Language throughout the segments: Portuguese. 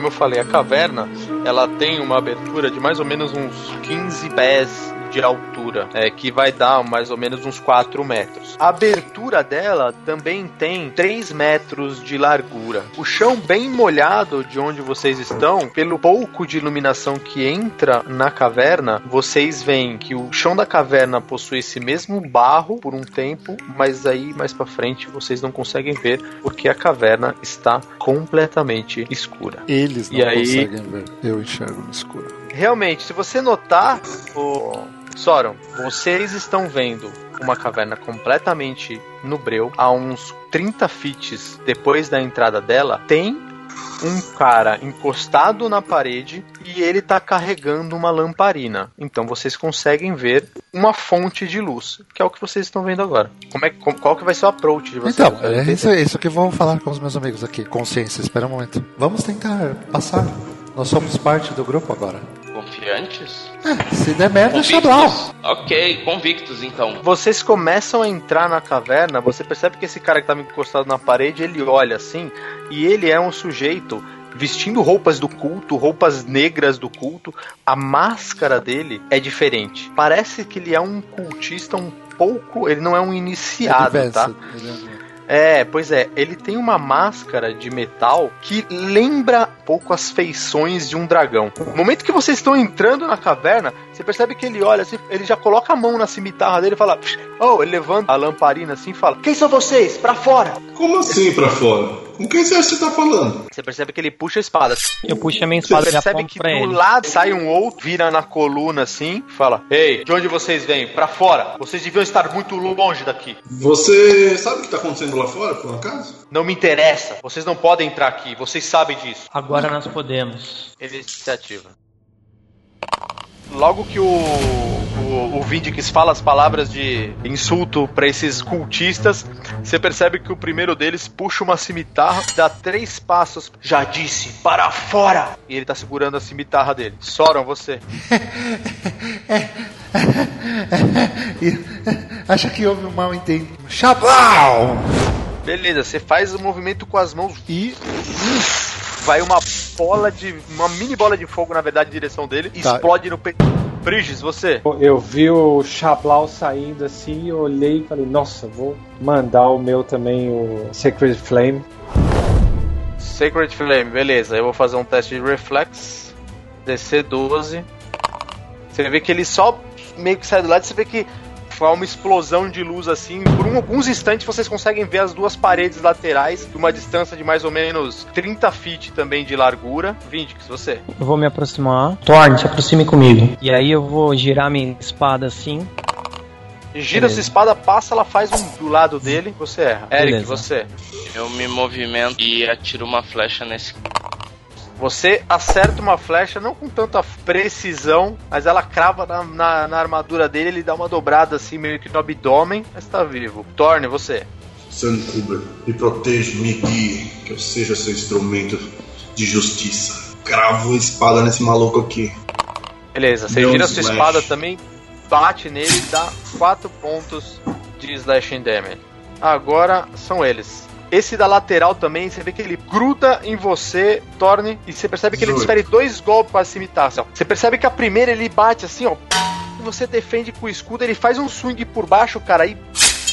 Como eu falei, a caverna ela tem uma abertura de mais ou menos uns 15 pés de altura, é, que vai dar mais ou menos uns 4 metros. A abertura dela também tem 3 metros de largura. O chão bem molhado de onde vocês estão, pelo pouco de iluminação que entra na caverna, vocês veem que o chão da caverna possui esse mesmo barro por um tempo, mas aí mais para frente vocês não conseguem ver porque a caverna está completamente escura. Eles não E aí- conseguem ver. Eu enxergo no escuro. Realmente, se você notar, o Soron, vocês estão vendo uma caverna completamente no breu, a uns 30 feet depois da entrada dela, tem um cara encostado na parede e ele tá carregando uma lamparina. Então vocês conseguem ver uma fonte de luz, que é o que vocês estão vendo agora. Como é, qual que vai ser o approach de vocês? Então, é isso, é isso que eu vou falar com os meus amigos aqui. Consciência, espera um momento. Vamos tentar passar. Nós somos parte do grupo agora. Confiantes? É, se der merda, Xablau. Convictos? Ok, convictos então. Vocês começam a entrar na caverna, você percebe que esse cara que estava encostado na parede, ele olha assim, e ele é um sujeito vestindo roupas do culto, roupas negras do culto. A máscara dele é diferente. Parece que ele é um cultista um pouco, ele não é um iniciado, Advanced, tá? ele é- É, pois é, ele tem uma máscara de metal que lembra um pouco as feições de um dragão. No momento que vocês estão entrando na caverna, você percebe que ele olha assim, ele já coloca a mão na cimitarra dele e fala: Oh, ele levanta a lamparina assim e fala: Quem são vocês? Pra fora! Como assim pra fora? Com quem você acha que você tá falando? Você percebe que ele puxa a espada. Eu puxo a minha Você espada e percebe que pra do ele. lado sai um outro, vira na coluna assim, fala: Ei, de onde vocês vêm? Pra fora! Vocês deviam estar muito longe daqui. Você sabe o que tá acontecendo lá fora, por um acaso? Não me interessa. Vocês não podem entrar aqui. Vocês sabem disso. Agora nós podemos. Ele se ativa. Logo que o, o, o Vindix fala as palavras de insulto pra esses cultistas, você percebe que o primeiro deles puxa uma cimitarra, dá três passos. Já disse, para fora! E ele tá segurando a cimitarra dele. Soram, você. Acha que houve um mal entendido. Xablau! Beleza, você faz o movimento com as mãos E vai uma bola de. uma mini bola de fogo, na verdade, em direção dele, e Tá. explode no peito. Briges, você. Eu vi o Xablau saindo assim, eu olhei e falei, nossa, vou mandar o meu também, o Sacred Flame. Sacred Flame, beleza. Eu vou fazer um teste de reflex. DC 12. Você vê que ele só meio que sai do lado, você vê que foi uma explosão de luz assim. Por um- alguns instantes vocês conseguem ver as duas paredes laterais, de uma distância de mais ou menos 30 feet também de largura. Vindix, você. Eu vou me aproximar. Thorn, se aproxime comigo. E aí eu vou girar minha espada assim. Gira Beleza. sua espada, passa, ela faz um do lado dele, você erra. Eric, Beleza. você. Eu me movimento e atiro uma flecha nesse. Você acerta uma flecha, não com tanta precisão, mas ela crava na, na- na armadura dele, ele dá uma dobrada assim, meio que no abdômen, mas tá vivo. Torne, você. Sunkuber, me protege, me guie, que eu seja seu instrumento de justiça. Cravo a espada nesse maluco aqui. Beleza, você gira sua espada também, bate nele e dá 4 pontos de slashing damage. Agora são eles. Esse da lateral também, você vê que ele gruda em você, Torne, e você percebe que ele Zoe. desfere dois golpes com a cimitarra. assim, ó. Você percebe que a primeira ele bate assim, ó. E você defende com o escudo, ele faz um swing por baixo, cara, e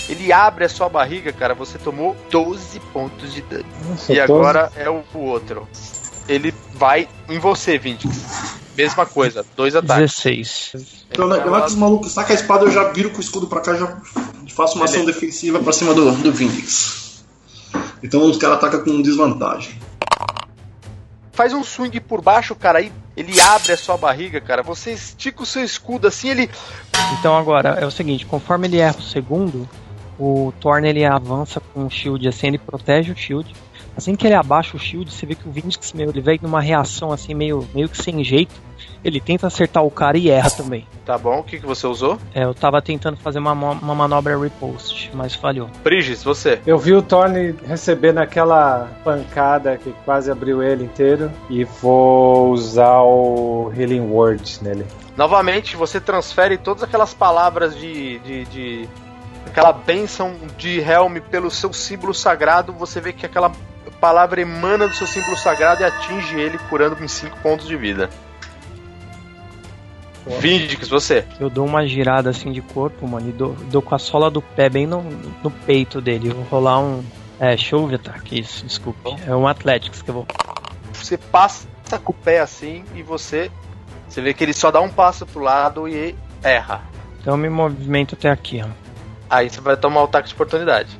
ele abre a sua barriga, cara. Você tomou 12 pontos de dano. Nossa, E agora é o o outro. Ele vai em você, Vindix. Mesma coisa, dois ataques. 16. Então, na hora que os malucos sacam a espada, eu já viro com o escudo pra cá, já faço uma ação defensiva pra cima do, do Vindix. Então os caras atacam com desvantagem. faz um swing por baixo, cara, aí ele abre a sua barriga, cara. Você estica o seu escudo assim, ele. Então agora é o seguinte, conforme ele erra o segundo, o Thorn ele avança com o shield assim, ele protege o shield. Assim que ele abaixa o shield, você vê que o Vindix, meu, ele vem numa reação assim, meio, meio que sem jeito. Ele tenta acertar o cara e erra também. Tá bom, o que, que você usou? É, eu tava tentando fazer uma, uma manobra repost, mas falhou. Briges, você. Eu vi o Thorne recebendo aquela pancada que quase abriu ele inteiro e vou usar o Healing Word nele. Novamente, você transfere todas aquelas palavras de. de, de- aquela bênção de Helm pelo seu símbolo sagrado. Você vê que aquela palavra emana do seu símbolo sagrado e atinge ele, curando em 5 pontos de vida. Vindix, você. Eu dou uma girada assim de corpo, mano, e dou, dou com a sola do pé bem no, no peito dele. Eu vou rolar um. É, show ataque, isso, desculpe. É um Athletics que eu vou. Você passa com o pé assim e você. Você vê que ele só dá um passo pro lado e erra. Então eu me movimento até aqui, ó. Aí você vai tomar o ataque de oportunidade.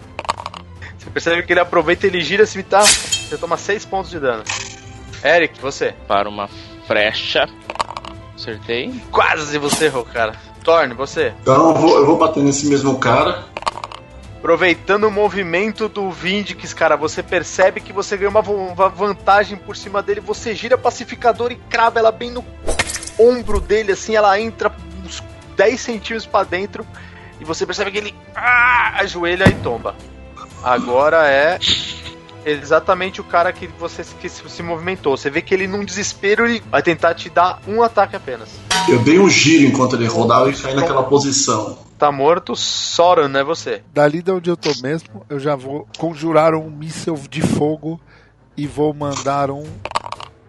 Você percebe que ele aproveita, ele gira assim, tá? Você toma 6 pontos de dano. Eric, você. Para uma flecha. Acertei. Quase você errou, cara. Torne, você. Então eu vou, eu vou bater nesse mesmo cara. Aproveitando o movimento do Vindix, cara, você percebe que você ganhou uma, vantagem por cima dele. Você gira pacificador e crava ela bem no ombro dele, assim, ela entra uns 10 centímetros pra dentro. E você percebe que ele ah, ajoelha e tomba. Agora é exatamente o cara que você que se movimentou. Você vê que ele, num desespero, ele vai tentar te dar um ataque apenas. Eu dei um giro enquanto ele rodava e caí naquela posição. Tá morto, Soran, é você. Dali de onde eu tô mesmo, eu já vou conjurar um míssel de fogo e vou mandar um.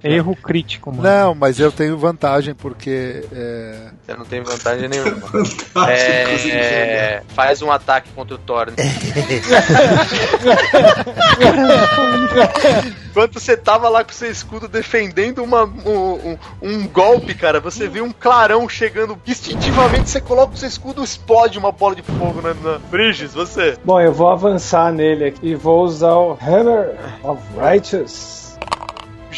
Erro crítico, mano. Não, mas eu tenho vantagem porque. é, Você não tem vantagem nenhuma. Ah, É, faz um ataque contra o Thor. Enquanto você tava lá com seu escudo defendendo uma- um, um- um golpe, cara, você vê um clarão chegando. Instintivamente você coloca o seu escudo explode uma bola de fogo na, na... Briges, você. Bom, eu vou avançar nele aqui e vou usar o Hammer of Righteous.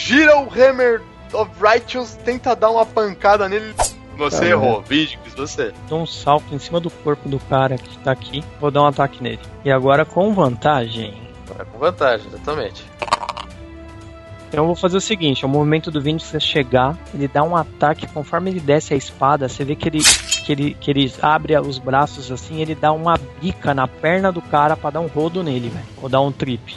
Gira o Hammer of Righteous, tenta dar uma pancada nele. Você Tá errou. Vídeos, você. Dou um salto em cima do corpo do cara que tá aqui. Vou dar um ataque nele. E agora com vantagem. Vai com vantagem, exatamente. Então eu vou fazer o seguinte: o movimento do Vinicius é chegar, ele dá um ataque, conforme ele desce a espada, você vê que ele, que ele, que ele abre os braços assim, ele dá uma bica na perna do cara pra dar um rodo nele, velho. Ou dar um trip.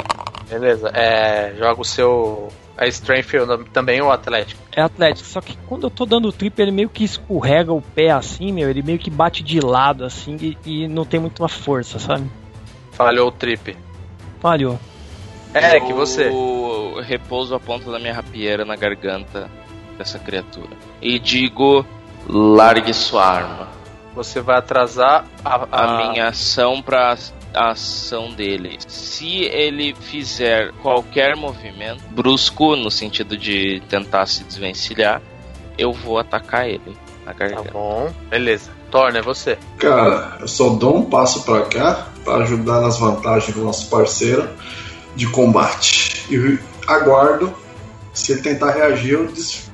Beleza. É, joga o seu. É Strength também ou Atlético? É atlético, só que quando eu tô dando o trip, ele meio que escorrega o pé assim, meu, ele meio que bate de lado assim e, e não tem muita força, sabe? Falhou o trip. Falhou. Eric, eu você. repouso a ponta da minha rapieira na garganta dessa criatura. E digo: largue sua arma. Você vai atrasar a, A a- minha ação para a ação dele. Se ele fizer qualquer movimento brusco, no sentido de tentar se desvencilhar, eu vou atacar ele na Tá bom. Beleza. Torna, é você. Cara, eu só dou um passo pra cá pra ajudar nas vantagens do nosso parceiro de combate. E aguardo. Se ele tentar reagir, eu des...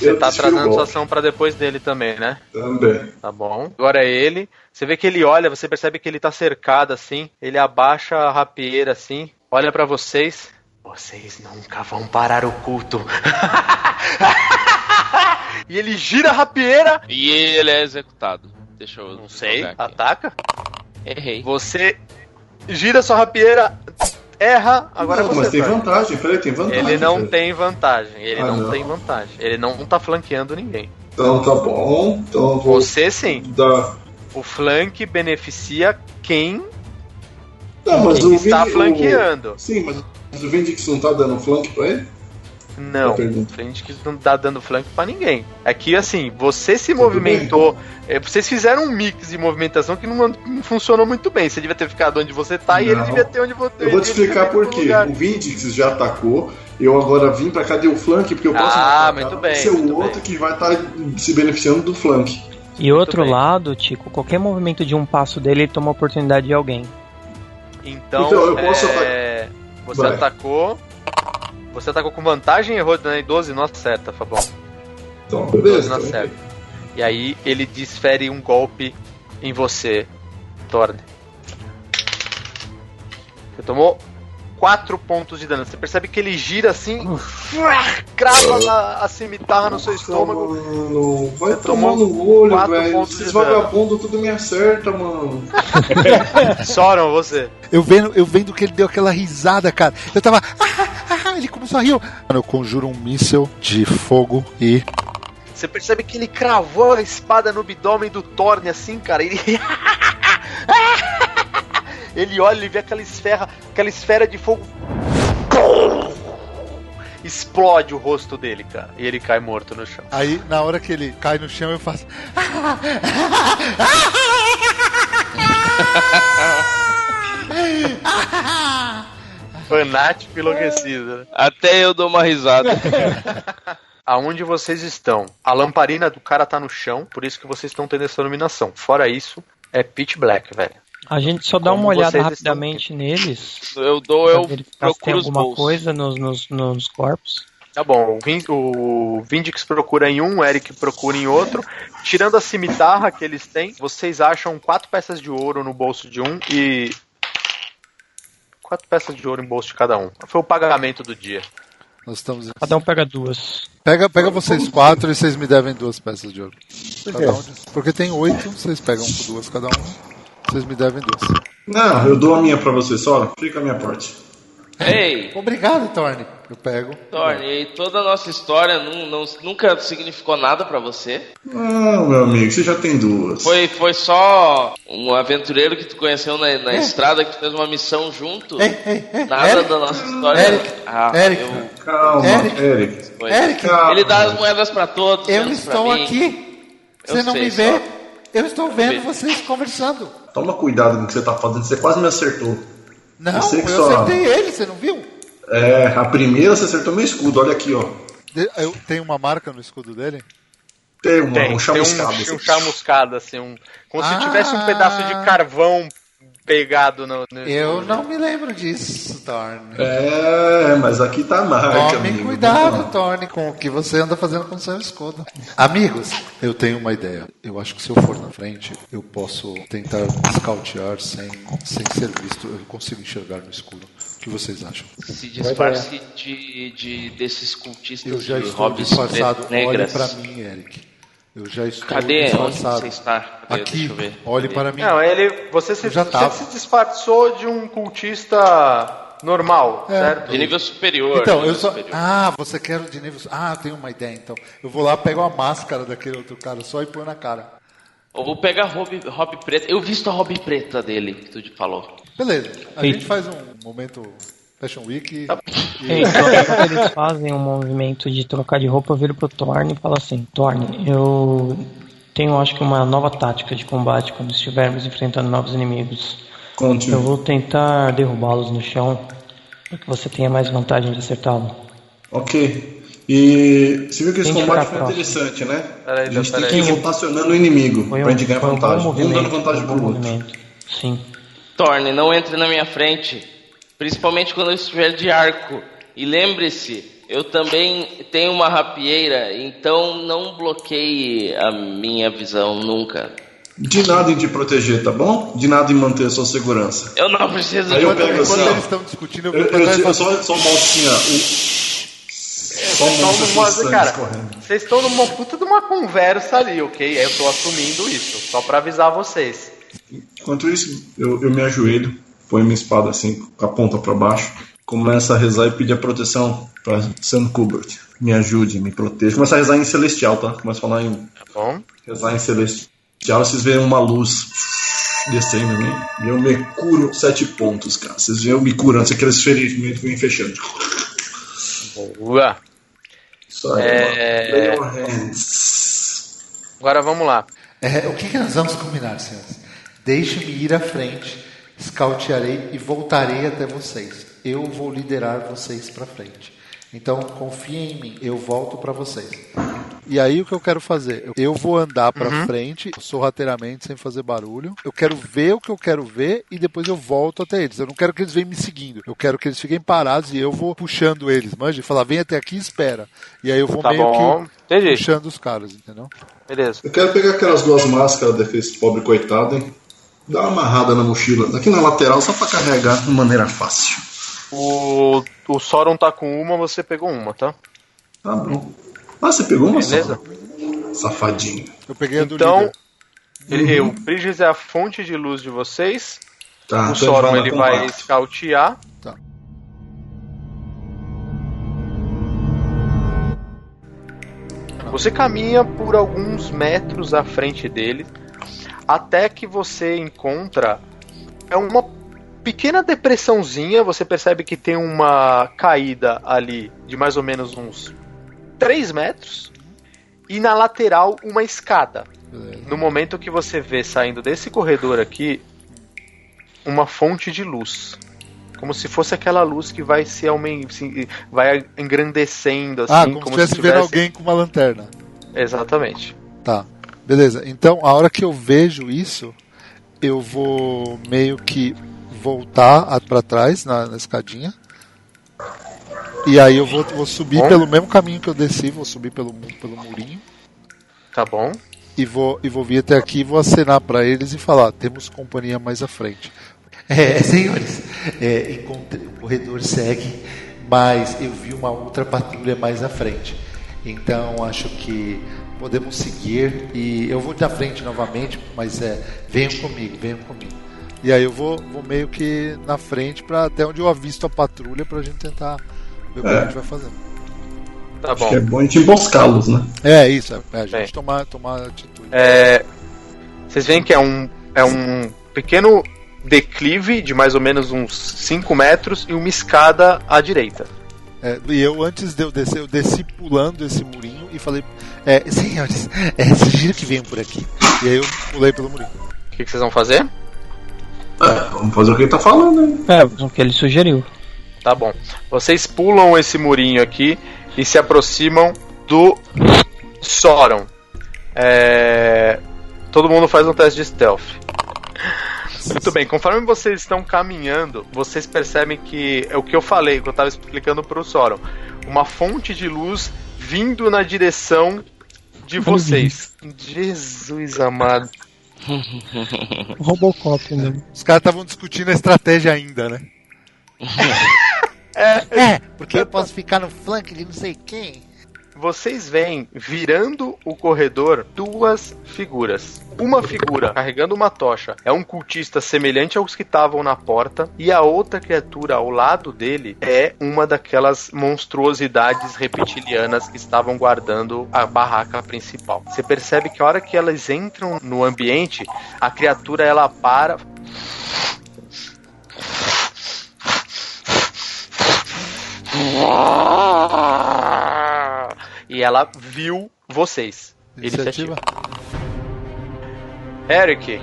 Você tá desfio o atrasando sua ação pra depois dele também, né? Também. Tá bom. Agora é ele. Você vê que ele olha, você percebe que ele tá cercado assim. Ele abaixa a rapieira assim, olha pra vocês. Vocês nunca vão parar o culto. e ele gira a rapieira. E ele é executado. Deixa eu Não sei, ataca. Errei. Você gira sua rapieira, erra. Agora não, você. mas tem Thor. vantagem, peraí, tem vantagem. Ele não cara. tem vantagem. Ele Ah, não, não. tem vantagem. Ele não tá flanqueando ninguém. Então tá bom. Então vou Você sim. dar. O flank beneficia quem, Não, quem o está Vin- o- flanqueando. Sim, mas o Vindix não tá dando flank pra ele? Não, frente que não tá dando flank pra ninguém. Aqui, assim, você se Tudo movimentou. é, Vocês fizeram um mix de movimentação que não, não funcionou muito bem. Você devia ter ficado onde você tá e ele Não. devia ter onde você Eu vou te explicar por quê. lugar. O Vindix já atacou, eu agora vim pra cá, dei o flank, porque eu posso Ah, atacar, muito vai bem, ser muito o outro bem. que vai estar se beneficiando do flank. E outro bem. lado, Tico, qualquer movimento de um passo dele, ele toma a oportunidade de alguém. Então, Então, eu posso é, você Vai. atacou. Você atacou com vantagem e errou né? 12 não acerta, Fabão. Então, 12 beleza. então. E aí ele desfere um golpe em você, Thorne. Você tomou 4 pontos de dano. Você percebe que ele gira assim, crava a, a cimitarra no seu estômago. Mano, vai Você tomar no olho, quatro velho. pontos Esses de dano. vagabundos tudo me acerta, mano. Soram você. Eu vendo, eu vendo que ele deu aquela risada, cara. Eu tava. Ele começou a rir. eu- Mano, eu conjuro um míssel de fogo e. Você percebe que ele cravou a espada no abdômen do Thorne assim, cara. Ele. ele olha e vê aquela esfera, aquela esfera de fogo. Explode o rosto dele, cara. E ele cai morto no chão. Aí, na hora que ele cai no chão, eu faço. Fanático enlouquecido, né? Até eu dou uma risada. Aonde vocês estão? A lamparina do cara tá no chão, por isso que vocês estão tendo essa iluminação. Fora isso, é pitch black, velho. A gente só dá Como uma olhada rapidamente neles. Eu dou, eu verificar se tem procuro os alguma bolsos. coisa nos, nos, nos corpos. Tá bom, o, Vin, o Vindix procura em um, o Eric procura em outro. Tirando a cimitarra que eles têm, vocês acham quatro peças de ouro no bolso de um e. Quatro peças de ouro em bolso de cada um. Foi o pagamento do dia. Nós estamos. Cada um pega duas. Pega, pega vocês quatro e vocês me devem duas peças de ouro. Cada um. Porque tem oito, vocês pegam por duas cada um. Vocês me devem duas. Não, eu dou a minha pra você só. Fica a minha parte. Ei, Obrigado, Thorne. Eu pego. Thorne, e toda a nossa história não, não- nunca significou nada pra você? Não, meu amigo, você já tem duas. Foi, foi só um aventureiro que tu conheceu na, na estrada que fez uma missão junto? Ei, ei. Nada Eric, da nossa história. Eric, ah, Eric. eu- Calma, Eric. Eric. Eric, Calma. Ele dá as moedas pra todos. eu estou mim. aqui. Eu Você não sei, me vê? só. Eu estou vendo Vê. vocês conversando. Toma cuidado com o que você tá fazendo, você quase me acertou. Não, Eu eu, sei que só- acertei ele, você não viu? É, a primeira você acertou meu escudo, olha aqui, ó. Eu tenho uma marca no escudo dele? Tem, uma, Tem, um tem chamuscado. um, assim. um chamuscado, assim, um, como se Ah. tivesse um pedaço de carvão pegado no. no Eu não me lembro disso, Thorne. É, mas aqui tá a marca, Tome amigo. cuidado, Thorne, com o que você anda fazendo com o seu escudo. Amigos, eu tenho uma ideia. Eu acho que se eu for na frente, eu posso tentar scoutear sem, sem ser visto. Eu consigo enxergar no escuro. O que vocês acham? Se disfarce de, de desses cultistas Eu já de estou hobbies disfarçado. Olhe pra mim, Eric. Eu já estou Cadê? Onde disfarçado. você está? Cadê? Aqui, Deixa eu ver. olhe Cadê? para mim. Não, ele. Você se, você se disfarçou de um cultista normal, É. certo? De nível superior. Então, nível eu só. superior. Ah, você quer de nível. Ah, tenho uma ideia então. Eu vou lá, pego a máscara daquele outro cara só e põe na cara. Ou pega a hobby, hobby preta. Eu visto a hobby preta dele, que tu falou. Beleza, a gente faz um momento Fashion Week. e- Ei, então, quando eles fazem um movimento de trocar de roupa, eu viro pro Thorne e falo assim: Thorne, eu tenho acho que uma nova tática de combate quando estivermos enfrentando novos inimigos. Conte. Eu vou tentar derrubá-los no chão para que você tenha mais vantagem de acertá-lo. Ok. E você viu que esse combate foi próximo? interessante, né? Peraí, a gente tem peraí. que ir rotacionando o inimigo um, gente ganhar um vantagem. Um dando vantagem pro bom outro. movimento. Sim. Thorne, não entre na minha frente. Principalmente quando eu estiver de arco. E lembre-se, eu também tenho uma rapieira, então não bloqueie a minha visão nunca. De nada em te proteger, tá bom? De nada em manter a sua segurança. Eu não preciso Aí de eu Quando, pego assim, quando eles estão discutindo, eu Eu, eu, eu falo, só, só mostro assim, ó. O... Só Vocês estão mostro numa, assim, sangue cara, vocês estão numa puta de uma conversa ali, ok? Eu tô assumindo isso, só pra avisar vocês. Enquanto isso, eu, eu me ajoelho, ponho minha espada assim, com a ponta pra baixo, começo a rezar e pedir a proteção pra Sam Kubert. Me ajude, me proteja. Começo a rezar em celestial, tá? Começo a falar em Tá bom? rezar em celestial, vocês veem uma luz descendo em mim, e eu me curo sete pontos, cara. Vocês veem eu me curando, se aqueles ferimentos vêm fechando. Boa. Isso aí, É. mano. Lay your hands. Agora vamos lá. É, o que, que nós vamos combinar, senhores? Deixe-me ir à frente, scoutearei e voltarei até vocês. Eu vou liderar vocês para frente. Então confiem em mim, eu volto para vocês. E aí o que eu quero fazer? Eu- vou andar para frente, sorrateiramente, sem fazer barulho. Eu quero ver o que eu quero ver e depois eu volto até eles. Eu não quero que eles venham me seguindo. Eu quero que eles fiquem parados e eu vou puxando eles, manja? Falar, vem até aqui e espera. E aí eu vou Tá meio bom. que Entendi. puxando os caras, entendeu? Beleza. Eu quero pegar aquelas duas máscaras desse pobre coitado, hein? Dar uma amarrada na mochila, aqui na lateral, só pra carregar de maneira fácil. O, o Soron tá com uma, você pegou uma, tá? Tá bom. Ah, você pegou uma Beleza? só? Safadinho. Eu peguei a do Então, líder. ele, o Bridges é a fonte de luz de vocês. Tá, o então Soron vai ele vai escautear. Tá. Você caminha por alguns metros à frente dele, até que você encontra é uma pequena depressãozinha. Você percebe que tem uma caída ali de mais ou menos uns 3 metros, e na lateral uma escada. Beleza. No momento que você vê saindo desse corredor aqui uma fonte de luz. Como se fosse aquela luz que vai se vai engrandecendo assim, ah, como, como se estivesse vendo alguém com uma lanterna. Exatamente. Tá. Beleza. Então, a hora que eu vejo isso, eu vou meio que voltar a- pra trás na, na escadinha. E aí eu vou, vou subir Bom. pelo mesmo caminho que eu desci, vou subir pelo, pelo murinho. Tá bom? E vou, e vou vir até aqui e vou acenar pra eles e falar: temos companhia mais à frente. É, senhores, é, encontrei- o corredor segue, mas eu vi uma outra patrulha mais à frente. Então acho que podemos seguir e eu vou na frente novamente, mas é, venham comigo, venham comigo. E aí eu vou, vou meio que na frente para até onde eu avisto a patrulha pra gente tentar ver o que É. a gente vai fazer. Tá Acho bom. que é bom a gente emboscá-los, né? É isso, é, é, a gente Bem. tomar, tomar atitude. É, vocês veem que é um, é um pequeno declive de mais ou menos uns 5 metros e uma escada à direita. É, e eu, antes de eu descer, eu desci pulando esse murinho e falei: é, Senhores, é, sugiro que venham por aqui. E aí eu pulei pelo murinho. O que, que vocês vão fazer? É, vamos fazer o que ele tá falando, né? É, o que ele sugeriu. Tá bom. Vocês pulam esse murinho aqui e se aproximam do Soron. É, Todo mundo faz um teste de stealth. Muito bem, conforme vocês estão caminhando, vocês percebem que é o que eu falei, que eu estava explicando pro Soron. Uma fonte de luz vindo na direção de vocês. Jesus amado. Robocop, né? Os caras estavam discutindo a estratégia ainda, né? é, porque eu posso ficar no flanco de não sei quem. Vocês veem virando o corredor duas figuras. Uma figura carregando uma tocha é um cultista semelhante aos que estavam na porta, e a outra criatura ao lado dele é uma daquelas monstruosidades reptilianas que estavam guardando a barraca principal. Você percebe que a hora que elas entram no ambiente, a criatura ela para. E ela viu vocês. Iniciativa? Eric,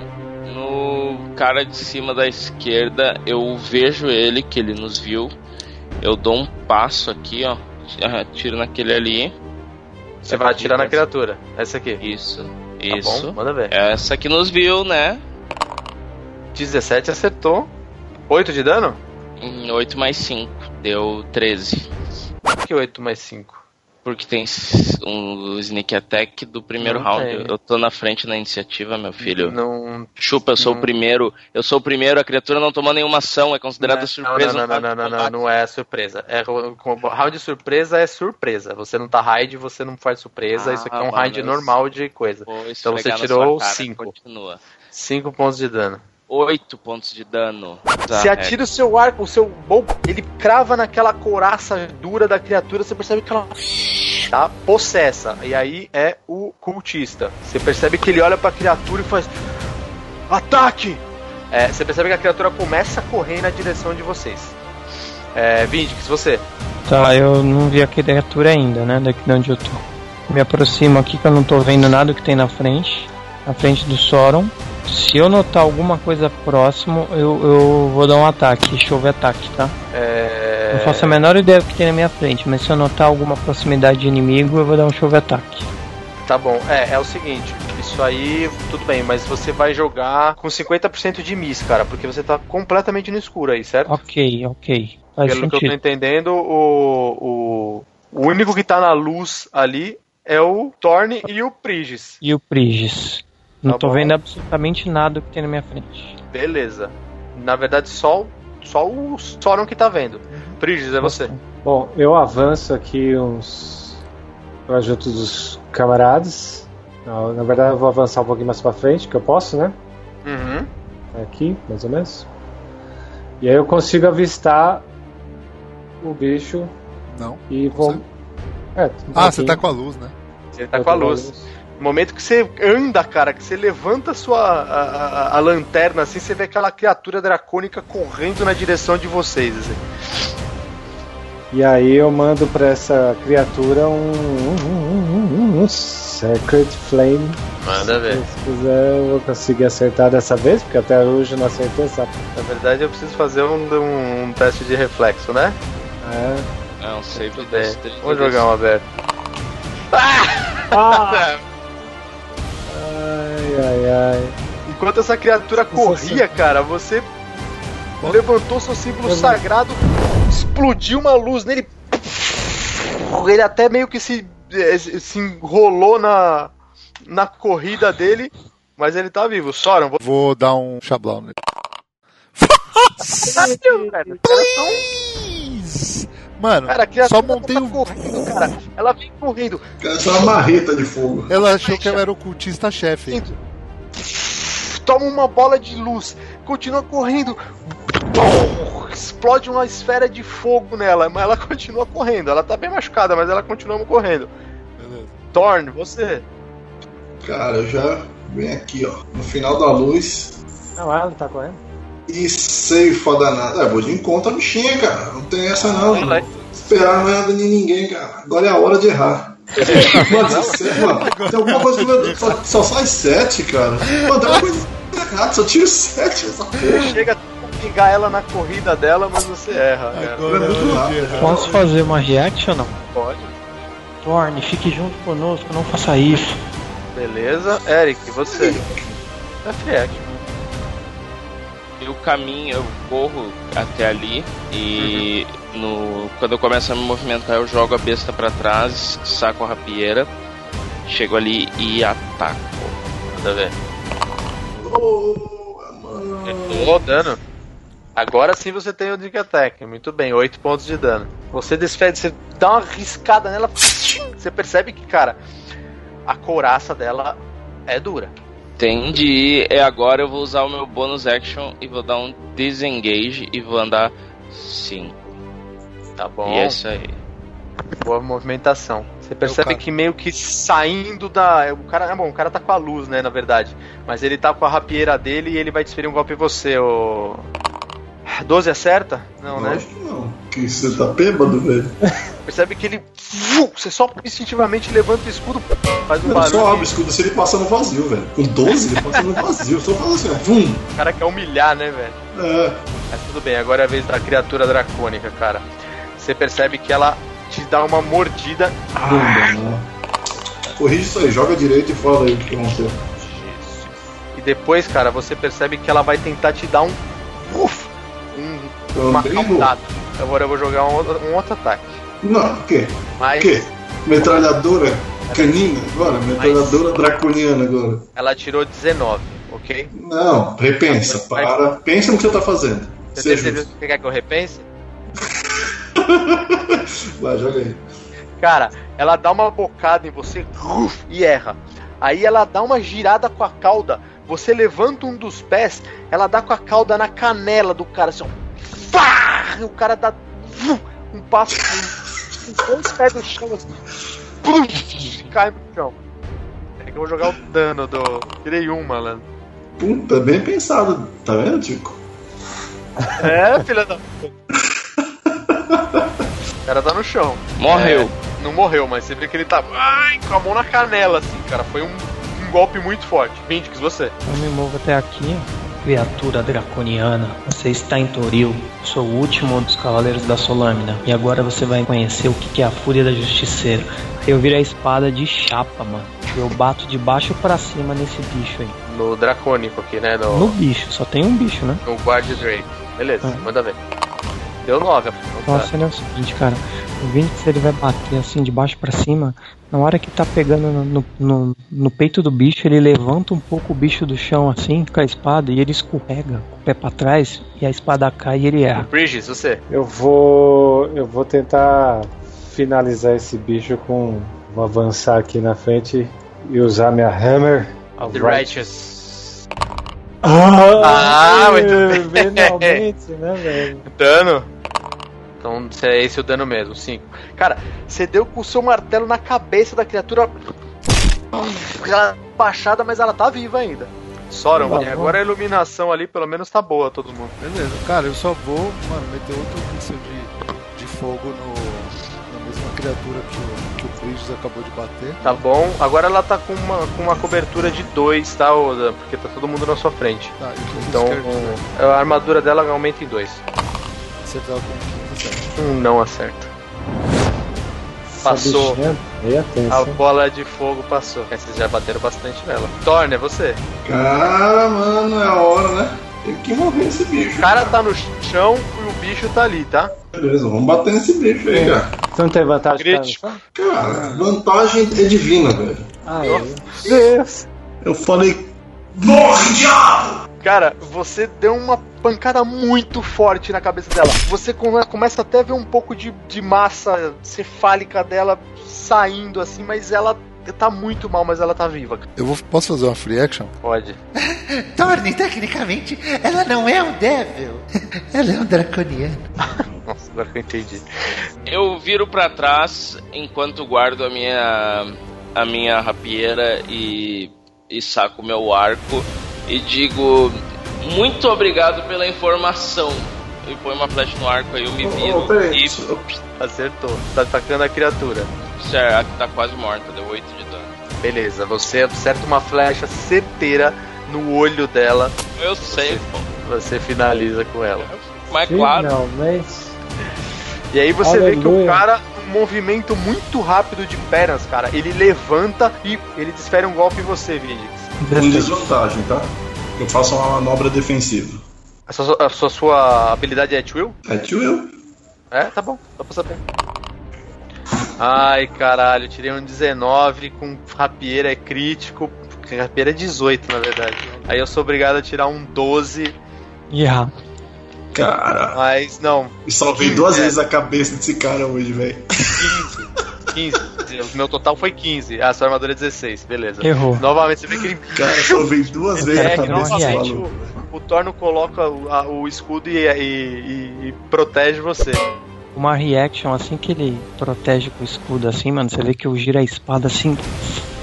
No cara de cima da esquerda, eu vejo ele, que ele nos viu. Eu dou um passo aqui, ó. Tiro naquele ali. você vai atirar na criatura. Essa aqui. Isso. Tá Isso. bom, manda ver. Essa que nos viu, né? 17 acertou. 8 de dano? Em 8 mais 5. Deu 13. Por que 8 mais 5? Porque tem um sneak attack do primeiro Não round. tem. Eu tô na frente na iniciativa, meu filho. Não. Chupa, eu sou Não. o primeiro. Eu sou o primeiro, a criatura não tomou nenhuma ação, é considerada não, surpresa. Não, não, não, não, não, não, não é surpresa. É, round de surpresa é surpresa. Você não tá raid, você não faz surpresa. Ah, Isso aqui é um mano, raid normal de coisa. Então você tirou sua cara, 5. Continua. 5 pontos de dano. 8 pontos de dano. Tá, Você atira o seu arco, o seu bow, ele crava naquela couraça dura da criatura, você percebe que ela tá possessa. E aí é o cultista. Você percebe que ele olha pra criatura e faz ataque. É, você percebe que a criatura começa a correr na direção de vocês. É, Vindix, você. Tá, eu não vi a criatura ainda, né? Daqui de onde eu tô. Me aproximo aqui que eu não tô vendo nada que tem na frente. Na frente do Soron. Se eu notar alguma coisa próximo, eu, eu vou dar um ataque. Chove ataque, tá? É... Não faço a menor ideia do que tem na minha frente, mas se eu notar alguma proximidade de inimigo, eu vou dar um chove ataque. Tá bom, é, é o seguinte, isso aí, tudo bem, mas você vai jogar com 50% de miss, cara, porque você tá completamente no escuro aí, certo? Ok, ok. Faz Pelo que eu tô sentido. entendendo, o, o, o único que tá na luz ali é o Thorne e o Prigis. E o Prigis? Não Tá tô bom. vendo absolutamente nada que tem na minha frente. Beleza. Na verdade, só só o Soron que tá vendo. Prigis, é você. Bom, eu avanço aqui uns. pra junto dos camaradas. Na verdade, eu vou avançar um pouquinho mais pra frente, que eu posso, né? Uhum. Aqui, mais ou menos. E aí eu consigo avistar o bicho Não. e vou. É, um Ah, você tá com a luz, né? Você tá com a luz. No momento que você anda, cara, que você levanta a sua a, a- a lanterna assim, você vê aquela criatura dracônica correndo na direção de vocês. assim. E aí eu mando pra essa criatura um. um, um, um, um Sacred Flame. Manda ver. Se quiser, eu vou conseguir acertar dessa vez, porque até hoje eu não acertei, sabe? Na verdade, eu preciso fazer um, um- um teste de reflexo, né? É. É um save Tudo de Vamos jogar um aberto. Ah! Ai, ai, ai. Enquanto essa criatura corria, cara, você levantou seu símbolo sagrado, explodiu uma luz nele. Ele até meio que se, eh, se enrolou na, na corrida dele, mas ele tá vivo. Soran, vou. Vou dar um chablau nele. Please! Mano, Cara, só montei tá um. correndo, cara. Ela vem correndo. É uma marreta de fogo. Ela achou que ela era o cultista-chefe. Toma uma bola de luz, continua correndo. Explode uma esfera de fogo nela, mas ela continua correndo. Ela tá bem machucada, mas ela continua correndo. Beleza. Thorn, você. Cara, eu já venho aqui, ó, no final da luz Não, ela não tá correndo? E sei foda nada. É, vou de encontro a bichinha, cara. Não tem essa não. Vai lá. Esperar nada de ninguém, cara. Agora é a hora de errar. Mano, você- mano, tem alguma coisa que eu- só, só faz sete, cara. Mano, tem alguma coisa errada, só tiro sete essa porra. Chega a pingar ela na corrida dela, mas você erra, cara. Agora é muito hora de errar. Posso fazer uma reaction ou não? Pode. Thorne, fique junto conosco, não faça isso. Beleza. Eric, você. É Friek. Eu caminho, eu corro até ali e no, quando eu começo a me movimentar eu jogo a besta pra trás, saco a rapieira, chego ali e ataco. Manda ver. Boa, mano. Tomou dano. Agora sim você tem o Dig Attack. Muito bem, 8 pontos de dano. Você desfede, você dá uma riscada nela. Você percebe que, cara, a couraça dela é dura. Entendi. E agora eu vou usar o meu bônus action e vou dar um disengage e vou andar 5. Tá bom. E é isso aí. Boa movimentação. Você percebe cara. que meio que saindo da. O cara. É bom, o cara tá com a luz, né, na verdade. Mas ele tá com a rapieira dele e ele vai desferir um golpe em você, ô. 12 acerta? Não, né? Lógico que não. Que você tá bêbado, velho. Percebe que ele. Você só instintivamente levanta o escudo, faz um Ele só abre o barulho. escudo se ele passa no vazio, velho. Com 12, ele passa no vazio. Só faz assim, ó. Vum. O cara quer humilhar, né, velho? É. Mas tudo bem, agora é a vez da criatura dracônica, cara. Você percebe que ela te dá uma mordida. Né? Corrige isso aí, joga direito e fala aí o que aconteceu. E depois, cara, você percebe que ela vai tentar te dar um. Um caudada. Agora eu vou jogar um, outro- um outro ataque. Não, o quê? Mas O quê? Metralhadora canina agora? Metralhadora draconiana agora? ela tirou 19, ok? Não, repensa, para. Pensa no que você tá fazendo. Você tem certeza que quer que eu repense? Vai, joga aí. Cara, ela dá uma bocada em você uf, e erra. Aí ela dá uma girada com a cauda. Você levanta um dos pés, ela dá com a cauda na canela do cara, assim, ó. E o cara dá um passo, um, dois pés do chão, assim. Plum! E cai no chão. É que eu vou jogar o dano do. Tirei um, malandro. Puta, bem pensado, tá vendo, Tico? É, filha da. O cara tá no chão. Morreu. É, não morreu, mas você vê que ele tá ai, com a mão na canela, assim, cara. Foi um, um golpe muito forte. Vindix, você. Eu me movo até aqui. Criatura draconiana, você está em Toril. Sou o último dos Cavaleiros da Solâmina. E agora você vai conhecer o que é a Fúria da Justiceira. Eu viro a espada de chapa, mano. Eu bato de baixo pra cima nesse bicho aí. No dracônico aqui, né? No, No bicho, só tem um bicho, né? no Guard Drake. Beleza, Ah. manda ver. Deu 9. Então a cena é o seguinte, cara. O Vinix ele vai bater assim de baixo pra cima. Na hora que tá pegando no, no, no, no peito do bicho, ele levanta um pouco o bicho do chão assim com a espada e ele escorrega com o pé pra trás e a espada cai e ele erra. Bridges, você. Eu vou. Eu vou tentar finalizar esse bicho com. Vou avançar aqui na frente e usar minha hammer. The Righteous. Ah, Ah, muito bem. Finalmente, né, velho? Dano. Então é esse o dano mesmo, 5. Cara, você deu com o seu martelo na cabeça da criatura. Ela baixada, mas ela tá viva ainda. Soram, Tá agora a iluminação ali pelo menos tá boa, todo mundo. Beleza, cara, eu só vou, mano, meter outro míssil de, de fogo no, na mesma criatura que o, que o acabou de bater. Tá bom? Agora ela tá com uma, com uma cobertura de 2, tá, Oda? Porque tá todo mundo na sua frente. Tá, Então esquerdo, né? a armadura dela aumenta em 2. Você tá com 15 certo. Um não acerta. Passou. é A bola de fogo passou. Vocês já bateram bastante nela. Thorne, é você. Cara, mano, é a hora, né? Tem que morrer esse bicho. O cara tá no chão e o bicho tá ali, tá? Beleza, vamos bater nesse bicho aí, cara. Você não tem vantagem pra Crítico. Cara, vantagem é divina, velho. Ai, Deus. Eu falei. Morre, diabo! Cara, você deu uma pancada muito forte na cabeça dela. Você come- começa até a ver um pouco de, de massa cefálica dela saindo assim, mas ela tá muito mal, mas ela tá viva. Eu vou, posso fazer uma free action? Pode. Thorne, tecnicamente, ela não é um Devil. Ela é um Draconiano. Nossa, agora que eu entendi. Eu viro pra trás enquanto guardo a minha a minha rapieira e, e saco meu arco e digo muito obrigado pela informação. E põe uma flecha no arco aí eu me viro peraí. e Acertou. Tá atacando a criatura. certo, tá quase morta, deu 8 de dano. Beleza, você acerta uma flecha certeira no olho dela. Eu sei, pô. Você finaliza com ela. Mas claro, Finalmente. E aí você vê que o Aleluia. cara, um movimento muito rápido de pernas, cara, ele levanta e ele desfere um golpe em você, Vidix. Com desvantagem, tá? Eu faço uma manobra defensiva. A sua, a sua, sua habilidade é Twill? É eu. É, tá bom, dá pra saber. Ai, caralho, tirei um 19 com rapieira é crítico. porque Rapieira é 18, na verdade. Aí eu sou obrigado a tirar um 12, E errar. Cara, mas não, e salvei duas É. vezes a cabeça desse cara hoje, velho. 15. 15. O meu total foi 15. A sua armadura é 16, beleza. Errou. Novamente, você vê que ele Cara, salvei duas vezes É, a que novamente o, o Torno coloca o, a- o escudo e, e- e- e protege você. Uma reaction assim que ele protege com o escudo assim, mano. Você vê que eu giro a espada assim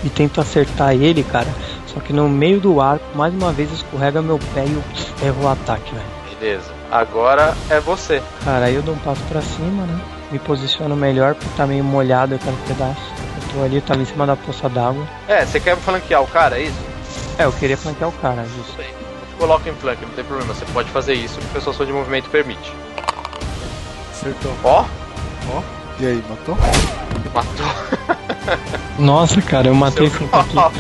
e tento acertar ele, cara. Só que no meio do arco, mais uma vez escorrega meu pé e eu erro o ataque, velho. Beleza. Agora é você. Cara, aí eu dou um passo pra cima, né? Me posiciono melhor porque tá meio molhado aquele pedaço. Eu tô ali, eu tava em cima da poça d'água. É, você quer flanquear o cara, é isso? É, eu queria flanquear o cara, justo. Isso aí. Coloca em flank, não tem problema. Você pode fazer isso porque a sua ação de movimento permite. Acertou. Ó, E aí, matou? matou. Nossa, cara, eu matei Seu tá.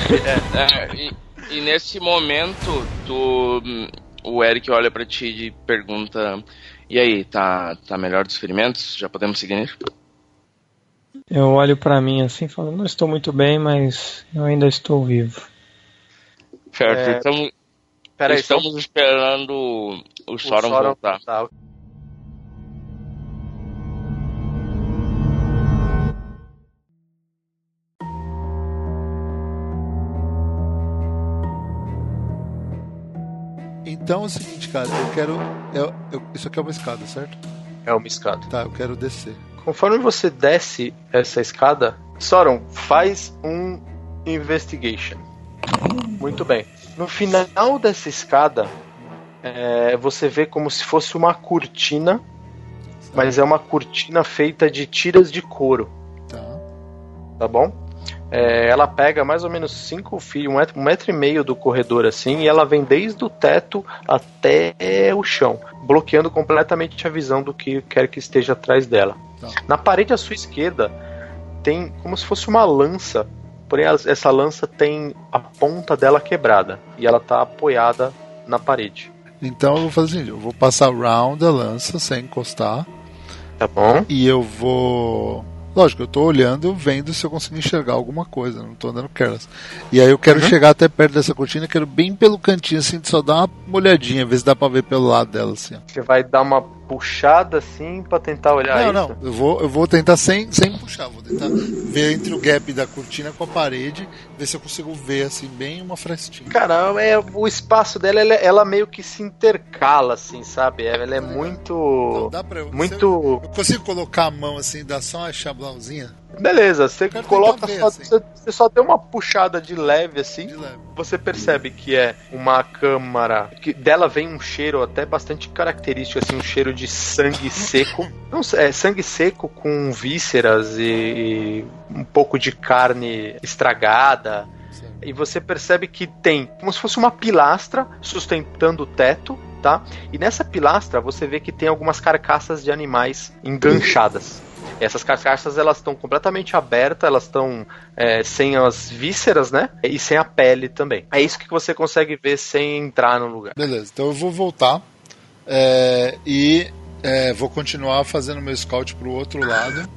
É. É, e, e nesse momento, tu, hum, o Eric olha pra ti e pergunta: E aí, tá, tá melhor dos ferimentos? Já podemos seguir? Eu olho pra mim assim e falo, não estou muito bem, mas eu ainda estou vivo. Certo, É, então Pera aí, só estamos esperando o o Sauron Sauron voltar. Então é o seguinte, cara, eu quero. eu- eu- isso aqui é uma escada, certo? É uma escada. Tá, eu quero descer. Conforme você desce essa escada, Sauron, faz um investigation. Muito bem. No final dessa escada, é, você vê como se fosse uma cortina, mas é uma cortina feita de tiras de couro, Tá. tá bom? É, ela pega mais ou menos cinco fios, um metro, um metro e meio do corredor assim, e ela vem desde o teto até o chão, bloqueando completamente a visão do que quer que esteja atrás dela. Tá. Na parede à sua esquerda tem como se fosse uma lança, porém essa lança tem a ponta dela quebrada e ela tá apoiada na parede. Então eu vou fazer o seguinte, eu vou passar round a lança sem encostar. Tá bom. E eu vou. Lógico, eu tô olhando, vendo se eu consigo enxergar alguma coisa, não tô andando careless. E aí eu quero Uhum. chegar até perto dessa cortina, quero bem pelo cantinho, assim, só dar uma olhadinha, ver se dá pra ver pelo lado dela, assim. Você vai dar uma puxada assim pra tentar olhar não, isso. não, eu vou, eu vou tentar sem, sem puxar, vou tentar ver entre o gap da cortina com a parede, ver se eu consigo ver, assim, bem uma frestinha. Cara, é, o espaço dela, ela, ela meio que se intercala, assim, sabe? Ela é Não, muito. dá pra eu. Muito. Eu, eu consigo colocar a mão assim, dar só uma chablãozinha Beleza, você coloca só. assim. Você, você só deu uma puxada de leve assim. de leve. Você percebe que é uma câmara. que dela vem um cheiro até bastante característico, assim, um cheiro de sangue seco. Não é sangue seco com vísceras e, e um pouco de carne estragada. Certo. E você percebe que tem como se fosse uma pilastra sustentando o teto, tá? E nessa pilastra você vê que tem algumas carcaças de animais enganchadas. Essas carcaças elas estão completamente abertas, elas estão é, sem as vísceras, né? E sem a pele também. É isso que você consegue ver sem entrar no lugar. Beleza, então eu vou voltar é, e é, vou continuar fazendo meu scout pro outro lado,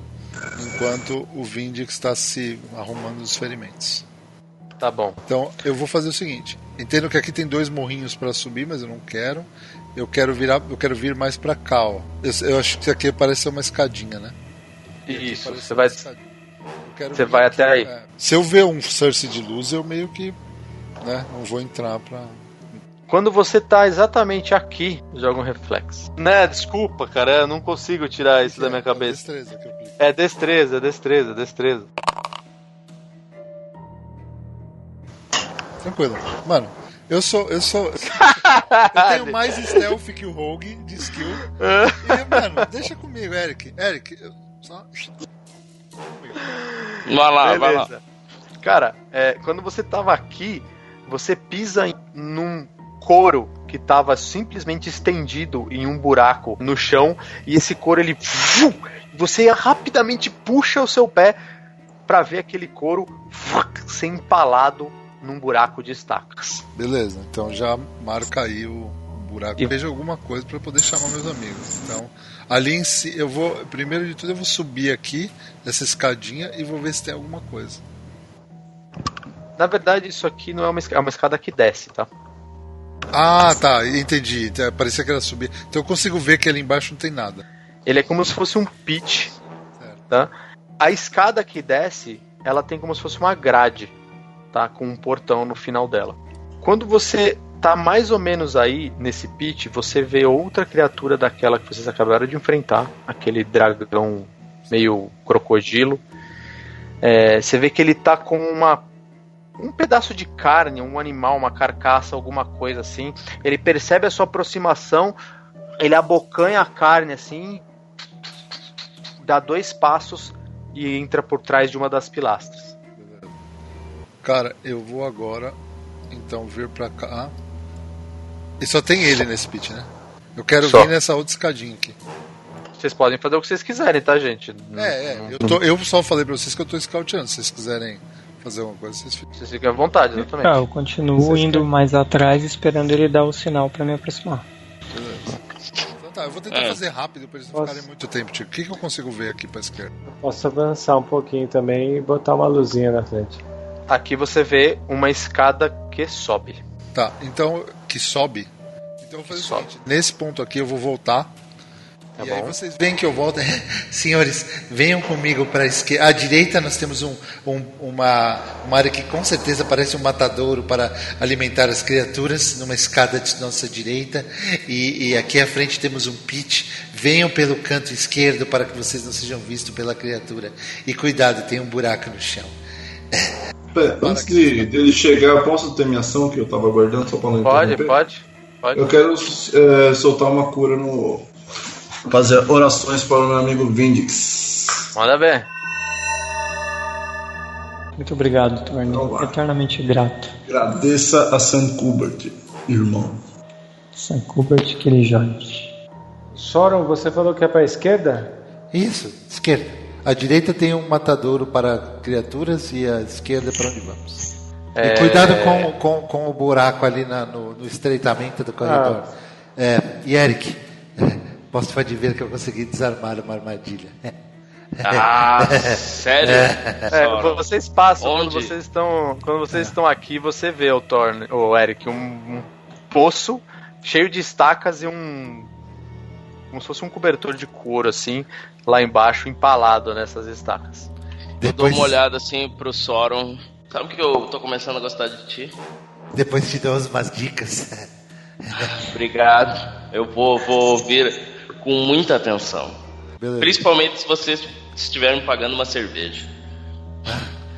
enquanto o Vindix está se arrumando os ferimentos. Tá bom. Então eu vou fazer o seguinte: entendo que aqui tem dois morrinhos para subir, mas eu não quero. Eu quero virar, eu quero vir mais para cá, ó. Eu, eu acho que isso aqui parece ser uma escadinha, né? Isso, você vai. você vai até aí. é. Se eu ver um source de luz, eu meio que, né, não vou entrar pra. Quando você tá exatamente aqui, joga um reflexo. Né, desculpa, cara, eu não consigo tirar isso da minha É cabeça. destreza que eu clico. É destreza, destreza, destreza. Tranquilo. Mano, eu sou. Eu sou. eu tenho mais stealth que o Rogue de skill. E, mano, deixa comigo, Eric. Eric, eu só. Vai lá, vai lá. Beleza. Cara, é, quando você tava aqui, você pisa em, num couro que tava simplesmente estendido em um buraco no chão e esse couro ele você rapidamente puxa o seu pé pra ver aquele couro ser empalado num buraco de estacas. Beleza, então já marca aí o, buraco. E- Veja alguma coisa pra poder chamar meus amigos. Então, ali em si, eu vou. Primeiro de tudo, eu vou subir aqui essa escadinha e vou ver se tem alguma coisa. Na verdade, isso aqui não é uma, é uma escada que desce, tá? Ah, tá, entendi. Então, Parecia que era subir. Então eu consigo ver que ali embaixo não tem nada. Ele é como se fosse um pitch, Certo. tá? A escada que desce, ela tem como se fosse uma grade, tá? Com um portão no final dela. Quando você tá mais ou menos aí nesse pitch, você vê outra criatura daquela que vocês acabaram de enfrentar, aquele dragão meio crocodilo. É, você vê que ele tá com uma um pedaço de carne, um animal, uma carcaça, alguma coisa assim. Ele percebe a sua aproximação, ele abocanha a carne assim, dá dois passos e entra por trás de uma das pilastras. Cara, eu vou agora então vir pra cá. E só tem ele nesse pit, né? Eu quero Só. vir nessa outra escadinha aqui. Vocês podem fazer o que vocês quiserem, tá, gente? É, é. Eu, tô- eu só falei pra vocês que eu tô scouteando. Se vocês quiserem fazer alguma coisa, vocês ficam. Vocês ficam à vontade, exatamente. Ah, eu continuo Vocês indo querem- mais atrás esperando ele dar o sinal pra me aproximar. Beleza. Então tá, eu vou tentar É. fazer rápido pra eles não Posso- ficarem muito tempo. Tipo, o que, que eu consigo ver aqui pra esquerda? Posso avançar um pouquinho também e botar uma luzinha na frente. Aqui você vê uma escada que sobe. Tá, então que sobe. Então eu vou fazer o seguinte: nesse ponto aqui eu vou voltar. Tá e aí bom. vocês veem que eu volto. Senhores, venham comigo para a esquerda. À direita nós temos um, um- uma, uma área que com certeza parece um matadouro para alimentar as criaturas, numa escada de nossa direita. E, e aqui à frente temos um pit. Venham pelo canto esquerdo para que vocês não sejam vistos pela criatura. E cuidado, tem um buraco no chão. Pera, antes de, dele chegar, eu posso ter minha ação que eu tava guardando só pra não Pode, interromper? pode, pode. Eu quero é, soltar uma cura no. Fazer orações para o meu amigo Vindix. Manda ver. Muito obrigado, Então Torno. vai. Eternamente grato. Agradeça a Sam Kubert, irmão. San Kubert Killjoy. Soron, você falou que é pra esquerda? Isso, esquerda. À direita tem um matadouro para criaturas e à esquerda é para onde vamos. É, E cuidado com, com, com o buraco ali na- no, no estreitamento do corredor. É, e Eric, Posso pode ver que eu consegui desarmar uma armadilha. Ah, sério? É, Sauron? vocês passam, quando Onde? vocês estão. Quando vocês estão aqui, você vê o Thorne, o Eric, um, um poço cheio de estacas e um. Como se fosse um cobertor de couro, assim, lá embaixo, empalado nessas estacas. Eu dou uma olhada assim pro Sauron. Sabe que eu tô começando a gostar de ti? Depois te dou umas dicas. Obrigado. Eu vou, vou ouvir com muita atenção. Beleza. Principalmente se vocês estiverem me pagando uma cerveja.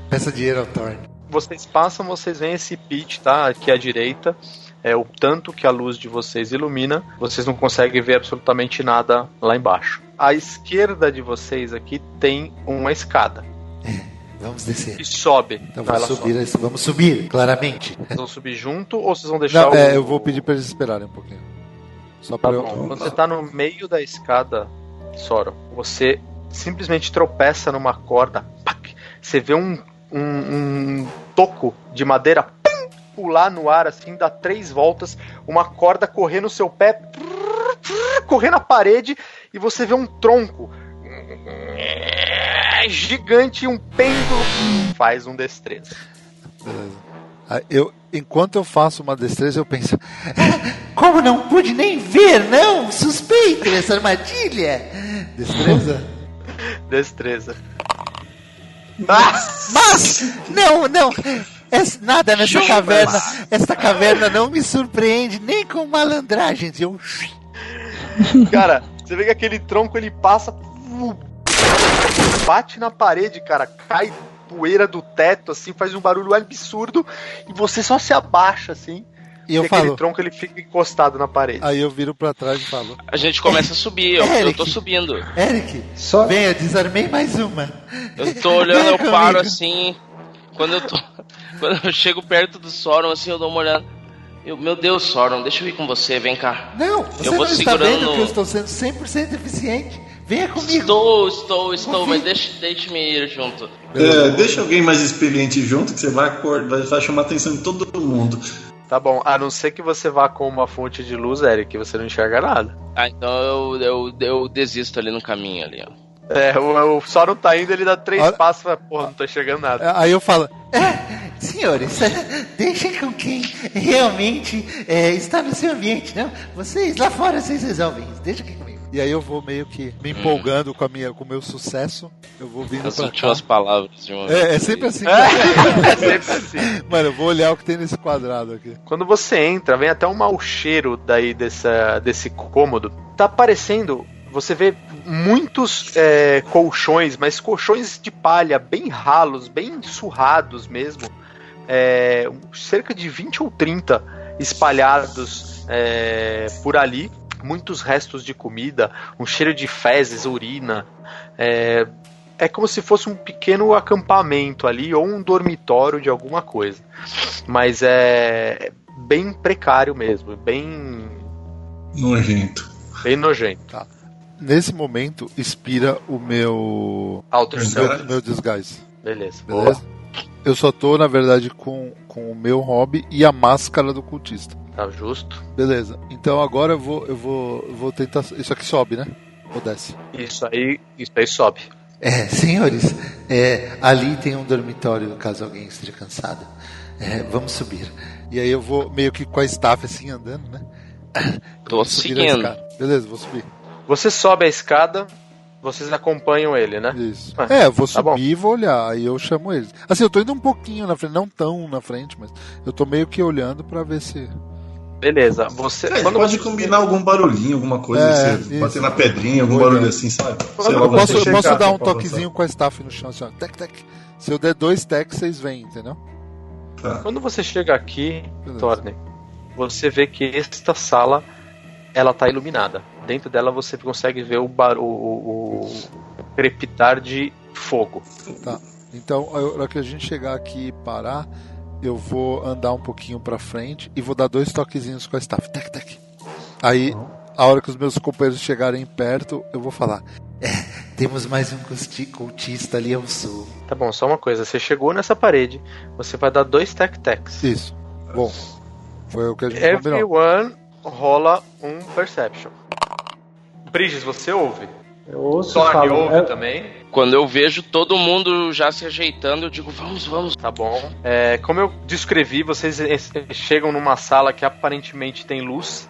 Peça dinheiro ao Thorne. Vocês passam, vocês veem esse pit, tá? Aqui à direita. É o tanto que a luz de vocês ilumina, vocês não conseguem ver absolutamente nada lá embaixo. À esquerda de vocês aqui tem uma escada Vamos descer. que sobe. Então vamos subir, sobe. vamos subir, claramente. Vocês vão subir junto ou vocês vão deixar Não, o. é, eu vou pedir pra eles esperarem um pouquinho. Só Tá pra eu. Quando você tá no meio da escada, Soro, você simplesmente tropeça numa corda. pac, você vê um, um, um toco de madeira pular no ar assim, dá três voltas, uma corda correr no seu pé, correr na parede e você vê um tronco gigante um pêndulo. Faz um destreza. Ah, Eu, enquanto eu faço uma destreza, eu penso. Como não pude nem ver, não? Suspeito essa armadilha. Destreza? Destreza. Mas, não, não. Essa- nada nessa caverna. Esta caverna não me surpreende nem com malandragens. Eu Cara, você vê que aquele tronco ele passa. Bate na parede, cara. Cai poeira do teto, assim, faz um barulho absurdo. E você só se abaixa, assim. E eu e aquele falo. tronco ele fica encostado na parede. Aí eu viro pra trás e falo. A gente começa a subir, eu, eu Eric. tô subindo. Eric, Só, venha, desarmei mais uma. Eu tô olhando, eu Vem paro assim. Quando eu tô. Quando eu chego perto do Sauron, assim, eu dou uma olhada. Eu, meu Deus, Sauron, deixa eu ir com você, vem cá. Não, você Eu não vou está segurando vendo no- que eu estou sendo 100% eficiente. Venha comigo. Estou, estou, estou, mas deixa, deixe-me ir junto. É, deixa alguém mais experiente junto, que você vai, acor- vai, chamar a atenção de todo mundo. Tá bom, a não ser que você vá com uma fonte de luz, Eric, você não enxerga nada. Ah, então eu, eu, eu desisto ali no caminho ali, ó. É, o, o Sauron tá indo, ele dá três Olha- passos e fala, porra, não tô enxergando nada. Aí eu falo. Senhores, deixem com quem realmente é, está no seu ambiente, não? Vocês lá fora, vocês resolvem isso. Deixa aqui comigo. E aí eu vou meio que me empolgando com, a minha, com o meu sucesso. Eu vou vindo As pra cá. palavras de uma É, é sempre assim. É sempre assim. Mano, eu vou olhar o que tem nesse quadrado aqui. Quando você entra, vem até um mau cheiro daí dessa, desse cômodo. Tá aparecendo, você vê muitos é, colchões, mas colchões de palha, bem ralos, bem surrados mesmo. É, cerca de 20 ou 30 espalhados é, por ali. Muitos restos de comida, um cheiro de fezes, urina. É, é como se fosse um pequeno acampamento ali ou um dormitório de alguma coisa. Mas é bem precário mesmo, bem, Nojento. bem nojento. Nesse momento, expira o meu. Céu. meu, meu. Beleza. Beleza? Eu só tô, na verdade, com, com o meu hobby e a máscara do cultista. Tá justo. Beleza. Então agora eu vou, eu vou, eu vou tentar. Isso aqui sobe, né? Ou desce? Isso aí, isso aí sobe. É, senhores, é, ali tem um dormitório caso alguém esteja cansado. É, vamos subir. E aí eu vou meio que com a staff assim andando, né? Tô seguindo. Beleza, vou subir. Você sobe a escada, vocês acompanham ele, né? Isso. Ah, É, eu vou tá subir e vou olhar. Aí eu chamo eles. Assim, eu tô indo um pouquinho na frente, não tão na frente, mas eu tô meio que olhando pra ver se. Beleza. Você, É, quando pode você combinar algum barulhinho, alguma coisa, É, você isso. bater na pedrinha, algum barulho assim, sabe? Eu Sei lá, Eu posso, eu posso Chegar, dar um toquezinho com a staff no chão, assim, ó. Tec, tec. Se eu der dois tecs, vocês vêm, entendeu? Tá. Quando você chega aqui. Torne, você vê que esta sala ela tá iluminada. Dentro dela você consegue ver o, bar... o, o, o crepitar de fogo. Então, a hora que a gente chegar aqui e parar, eu vou andar um pouquinho pra frente e vou dar dois toquezinhos com a staff. Tec, tec. Aí, a hora que os meus companheiros chegarem perto, eu vou falar. Temos mais um cultista ali ao sul. Tá bom, só uma coisa. Você chegou nessa parede, você vai dar dois tec-tecs. Isso. Bom, foi o que a gente combinou. Rola um perception. Bridges, você ouve? Eu ouço Thorne falo. ouve é- também. Quando eu vejo todo mundo já se ajeitando, eu digo, vamos, vamos. Tá bom. É, como eu descrevi, vocês chegam numa sala que aparentemente tem luz.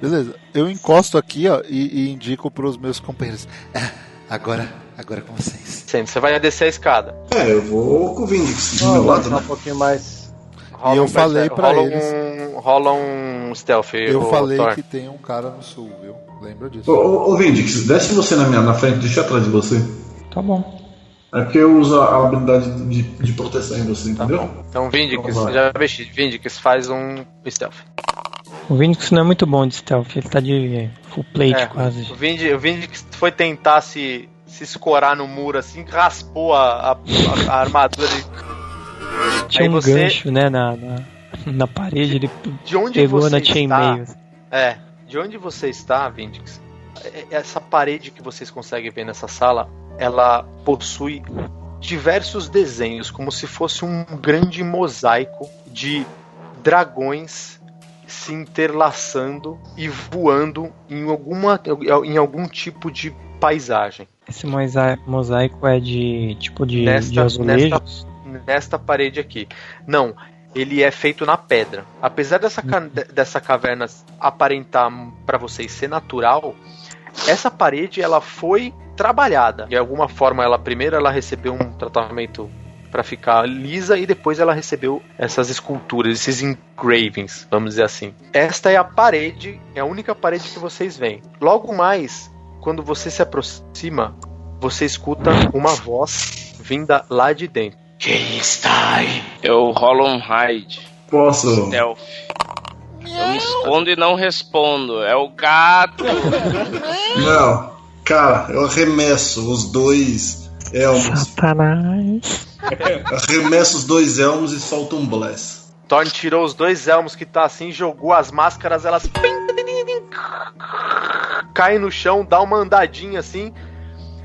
Beleza, eu encosto aqui ó, e, e indico pros meus companheiros. "Ah, agora, agora é com vocês. Sendo, Você vai descer a escada. É, eu vou com o Vindix do meu vou lado, né? um pouquinho mais. Rola E eu um falei rola eles. Um, rola um stealth. Eu falei Thor. que tem um cara no sul, viu? Lembra disso? Ô, ô, Vindix, desce você na minha na frente, deixa eu atrás de você. Tá bom. É porque eu uso a habilidade de, de proteção em você, Tá entendeu? bom. Então, Vindix, Então vai. já vesti. Vindix faz um stealth. O Vinix não é muito bom de stealth, ele tá de full plate É, quase. O Vindix, o Vindix foi tentar se, se escorar no muro assim, raspou a, a, a armadura. de- Tinha aí um você- gancho, né, na, na, na parede, ele De onde pegou você na está? chainmail. É, de onde você está, Vindix? é- Essa parede que vocês conseguem ver nessa sala, ela possui diversos desenhos, como se fosse um grande mosaico de dragões se interlaçando e voando em alguma em algum tipo de paisagem. Esse mosa- mosaico é de tipo de, Nesta- de azulejos. nesta parede aqui. Não, ele é feito na pedra. Apesar dessa, ca- de- dessa caverna aparentar para vocês ser natural, essa parede ela foi trabalhada. De alguma forma, ela primeiro ela recebeu um tratamento para ficar lisa e depois ela recebeu essas esculturas, esses engravings, vamos dizer assim. Esta é a parede, é a única parede que vocês veem. Logo mais, quando você se aproxima, você escuta uma voz vinda lá de dentro. Quem está aí? Eu rolo um hide. Posso. Stealth. Eu me escondo e não respondo. É o gato. Não. Cara, eu arremesso os dois elmos. Satanás. arremesso os dois elmos e solto um bless. Thorne tirou os dois elmos que tá assim, jogou as máscaras, elas caem no chão, dá uma andadinha assim.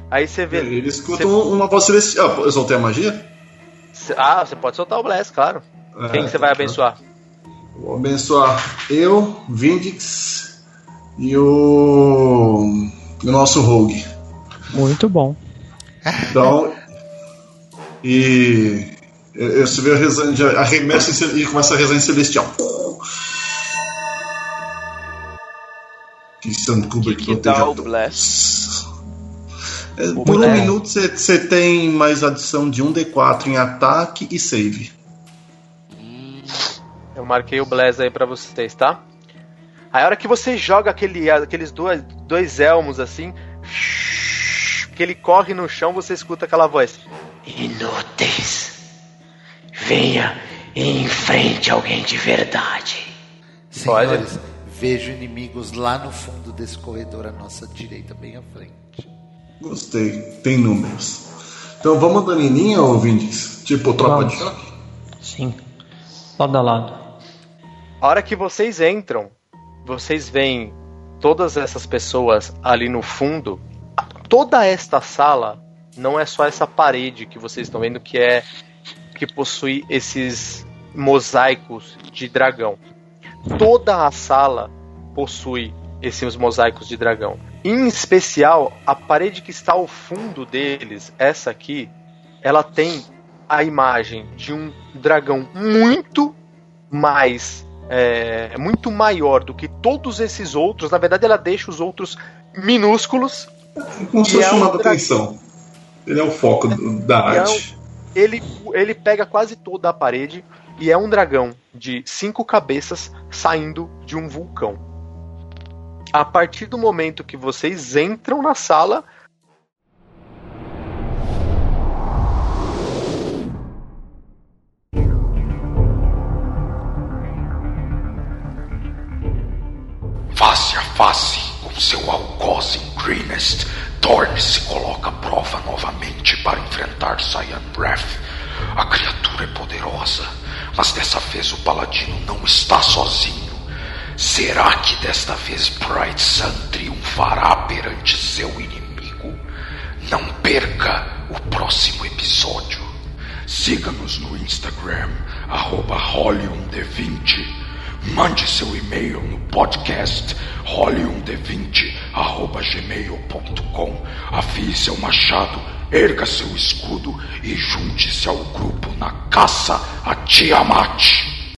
Aí você vê. Ele escuta um- uma voz celestial. Eu soltei a magia? Ah, você pode soltar o Bless, claro. Quem que você vai abençoar? Vou abençoar eu, Vindix e o. o nosso Rogue. Muito bom. Então. E. eu- eu- a rezando, já arremessa em cel- e começa a rezar em celestial. Que Santo Kubrick Que dá proteja o bless. É, Por um bless. minuto você- tem mais adição de 1d4 em ataque e save. Eu marquei o Bless aí pra vocês, tá? Aí a hora que você joga aquele, aqueles dois, dois elmos assim, que ele corre no chão, você escuta aquela voz. Inúteis. Venha e enfrente alguém de verdade. Pode. Senhores, vejo inimigos lá no fundo desse corredor à nossa direita, bem à frente. Gostei, tem números. Então vamos andando em linha, Vindix? Tipo tropa Vamos. de choque? Sim. Lado a lado. A hora que vocês entram, vocês veem todas essas pessoas ali no fundo. Toda esta sala não é só essa parede que vocês estão vendo que é que possui esses mosaicos de dragão. Toda a sala possui esses mosaicos de dragão. Em especial, a parede que está ao fundo deles, essa aqui, ela tem a imagem de um dragão muito mais é, muito maior do que todos esses outros. Na verdade, ela deixa os outros minúsculos. Como se fosse é um atenção. Ele é o foco do- da E é arte. Ele, ele pega quase toda a parede e é um dragão de cinco cabeças saindo de um vulcão. A partir do momento que vocês entram na sala, Face a face com seu algoz em Greenest, Thorne se coloca à prova novamente para enfrentar Cyan Breath. A criatura é poderosa, mas dessa vez o paladino não está sozinho. Será que desta vez Bright Sun triunfará perante seu inimigo? Não perca o próximo episódio. Siga-nos no Instagram, arroba Holium20. Mande seu e-mail no podcast role um D20, arroba gmail.com. Afie seu machado, erga seu escudo e junte-se ao grupo na caça a Tiamat.